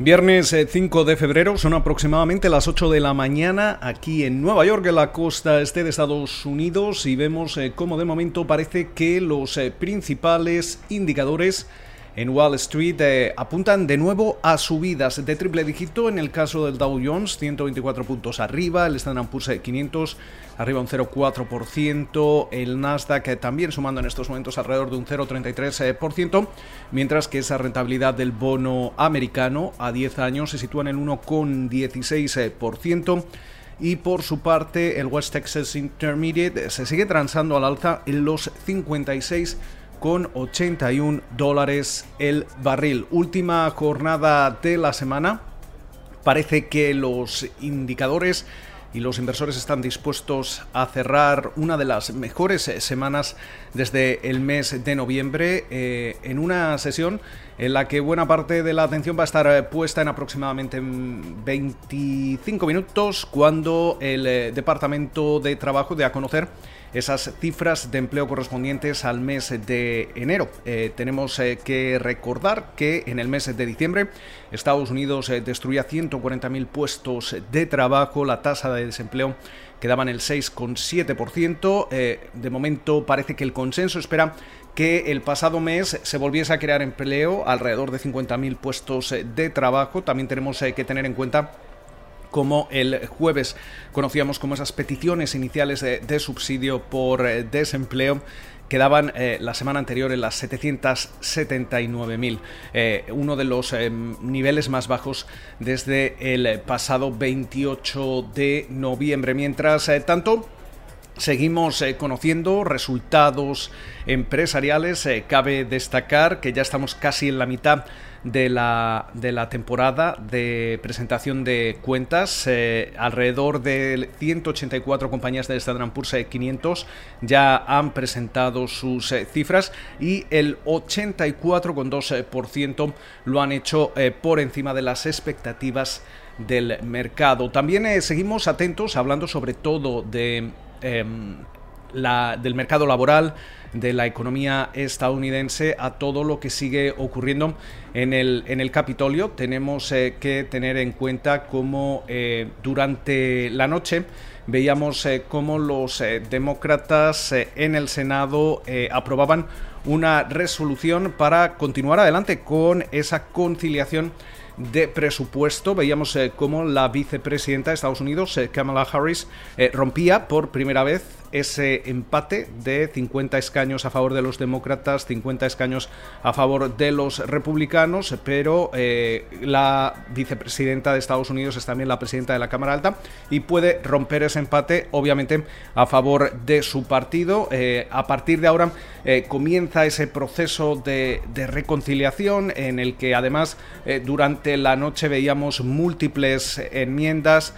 Viernes 5 eh, de febrero, son aproximadamente las 8 de la mañana aquí en Nueva York, en la costa este de Estados Unidos, y vemos eh, cómo de momento parece que los eh, principales indicadores en Wall Street eh, apuntan de nuevo a subidas de triple dígito en el caso del Dow Jones, 124 puntos arriba, el Standard Poor's 500 arriba un 0,4%, el Nasdaq eh, también sumando en estos momentos alrededor de un 0,33%, mientras que esa rentabilidad del bono americano a 10 años se sitúa en el 1,16%. Y por su parte, el West Texas Intermediate se sigue transando al alza en los 56 con 81 dólares el barril. Última jornada de la semana. Parece que los indicadores y los inversores están dispuestos a cerrar una de las mejores semanas desde el mes de noviembre eh, en una sesión en la que buena parte de la atención va a estar puesta en aproximadamente 25 minutos cuando el eh, Departamento de Trabajo dé a conocer esas cifras de empleo correspondientes al mes de enero. Eh, tenemos eh, que recordar que en el mes de diciembre Estados Unidos eh, destruía 140.000 puestos de trabajo, la tasa de desempleo quedaba en el 6,7%. de momento parece que el consenso espera que el pasado mes se volviese a crear empleo, alrededor de 50.000 puestos de trabajo. También tenemos que tener en cuenta como el jueves conocíamos como esas peticiones iniciales de, subsidio por eh, desempleo quedaban eh, la semana anterior en las 779.000, eh, uno de los niveles más bajos desde el pasado 28 de noviembre. Mientras tanto, Seguimos conociendo resultados empresariales. cabe destacar que ya estamos casi en la mitad de la, de la temporada de presentación de cuentas. Eh, alrededor de 184 compañías del Standard Poor's 500 ya han presentado sus eh, cifras y el 84,2% lo han hecho eh, por encima de las expectativas del mercado. También seguimos atentos hablando sobre todo de em, la, del mercado laboral, de la economía estadounidense a todo lo que sigue ocurriendo en el, en el Capitolio. Tenemos eh, que tener en cuenta cómo eh, durante la noche veíamos eh, cómo los demócratas en el Senado aprobaban una resolución para continuar adelante con esa conciliación de presupuesto. Veíamos cómo la vicepresidenta de Estados Unidos, Kamala Harris, rompía por primera vez ese empate de 50 escaños a favor de los demócratas, 50 escaños a favor de los republicanos, pero eh, la vicepresidenta de Estados Unidos es también la presidenta de la Cámara Alta y puede romper ese empate, obviamente, a favor de su partido. Eh, a partir de ahora eh, comienza ese proceso de, de, reconciliación en el que además durante la noche veíamos múltiples enmiendas,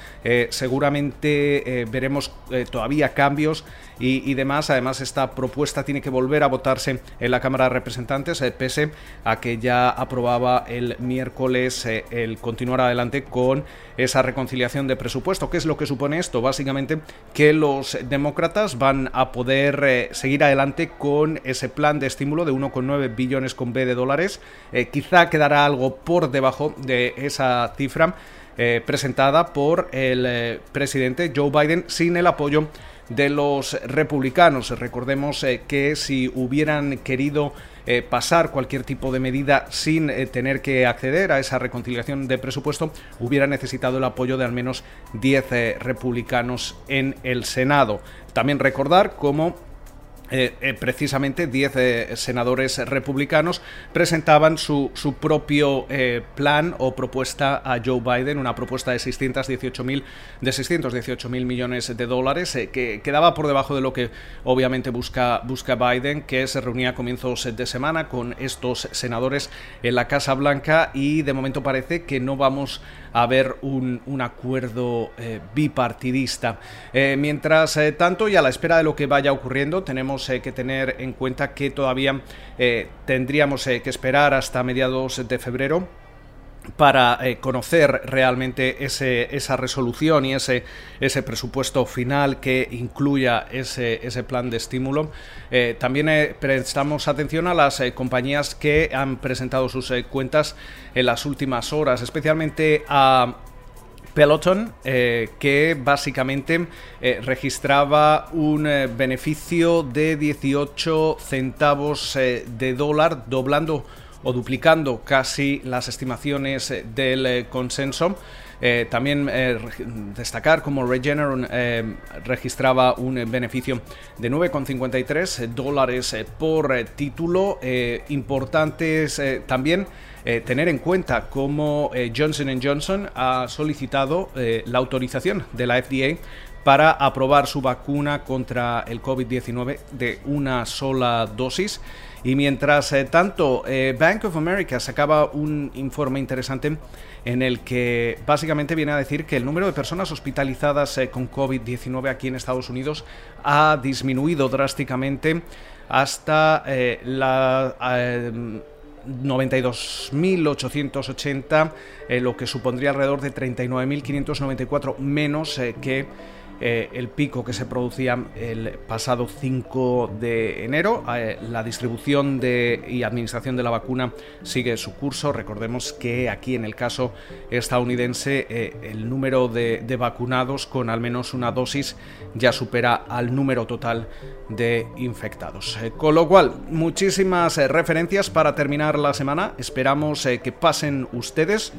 seguramente veremos todavía cambios y, demás. Además, esta propuesta tiene que volver a votarse en la Cámara de Representantes, eh, pese a que ya aprobaba el miércoles eh, el continuar adelante con esa reconciliación de presupuesto. ¿Qué es lo que supone esto? Básicamente que los demócratas van a poder eh, seguir adelante con ese plan de estímulo de 1,9 billones con B de dólares. quizá quedará algo por debajo de esa cifra. presentada por el presidente Joe Biden sin el apoyo de los republicanos. Recordemos eh, que si hubieran querido eh, pasar cualquier tipo de medida sin eh, tener que acceder a esa reconciliación de presupuesto, hubiera necesitado el apoyo de al menos 10 republicanos en el Senado. También recordar cómo eh, eh, precisamente 10 eh, senadores republicanos presentaban su, su propio plan o propuesta a Joe Biden, una propuesta de 618 mil de 618 mil millones de dólares que quedaba por debajo de lo que obviamente busca, busca Biden, que se reunía a comienzos de semana con estos senadores en la Casa Blanca y de momento parece que no vamos a ver un, un acuerdo bipartidista. mientras tanto, y a la espera de lo que vaya ocurriendo, tenemos eh, que tener en cuenta que todavía eh, tendríamos eh, que esperar hasta mediados de febrero para eh, conocer realmente ese, esa resolución y ese, ese presupuesto final que incluya ese, ese plan de estímulo. Eh, también eh, prestamos atención a las compañías que han presentado sus cuentas en las últimas horas, especialmente a Peloton, que básicamente registraba un beneficio de 18 centavos de dólar, doblando o duplicando casi las estimaciones eh, del eh, consenso. Eh, también destacar como Regeneron registraba un beneficio de 9,53 dólares por título. importantes también tener en cuenta cómo Johnson Johnson ha solicitado la autorización de la FDA para aprobar su vacuna contra el COVID-19 de una sola dosis. Y mientras eh, tanto, eh, Bank of America sacaba un informe interesante en el que básicamente viene a decir que el número de personas hospitalizadas eh, con COVID-19 aquí en Estados Unidos ha disminuido drásticamente hasta la... 92.880, lo que supondría alrededor de 39.594 menos que eh, el pico que se producía el pasado 5 de enero. Eh, la distribución de, y administración de la vacuna sigue su curso. Recordemos que aquí en el caso estadounidense eh, el número de, vacunados con al menos una dosis ya supera al número total de infectados. con lo cual, muchísimas referencias para terminar la semana. Esperamos que pasen ustedes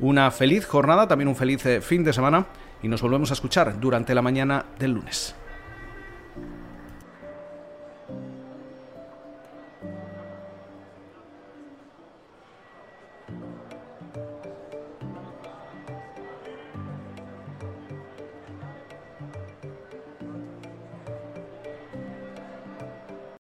una feliz jornada, también un feliz fin de semana y nos volvemos a escuchar durante la mañana del lunes.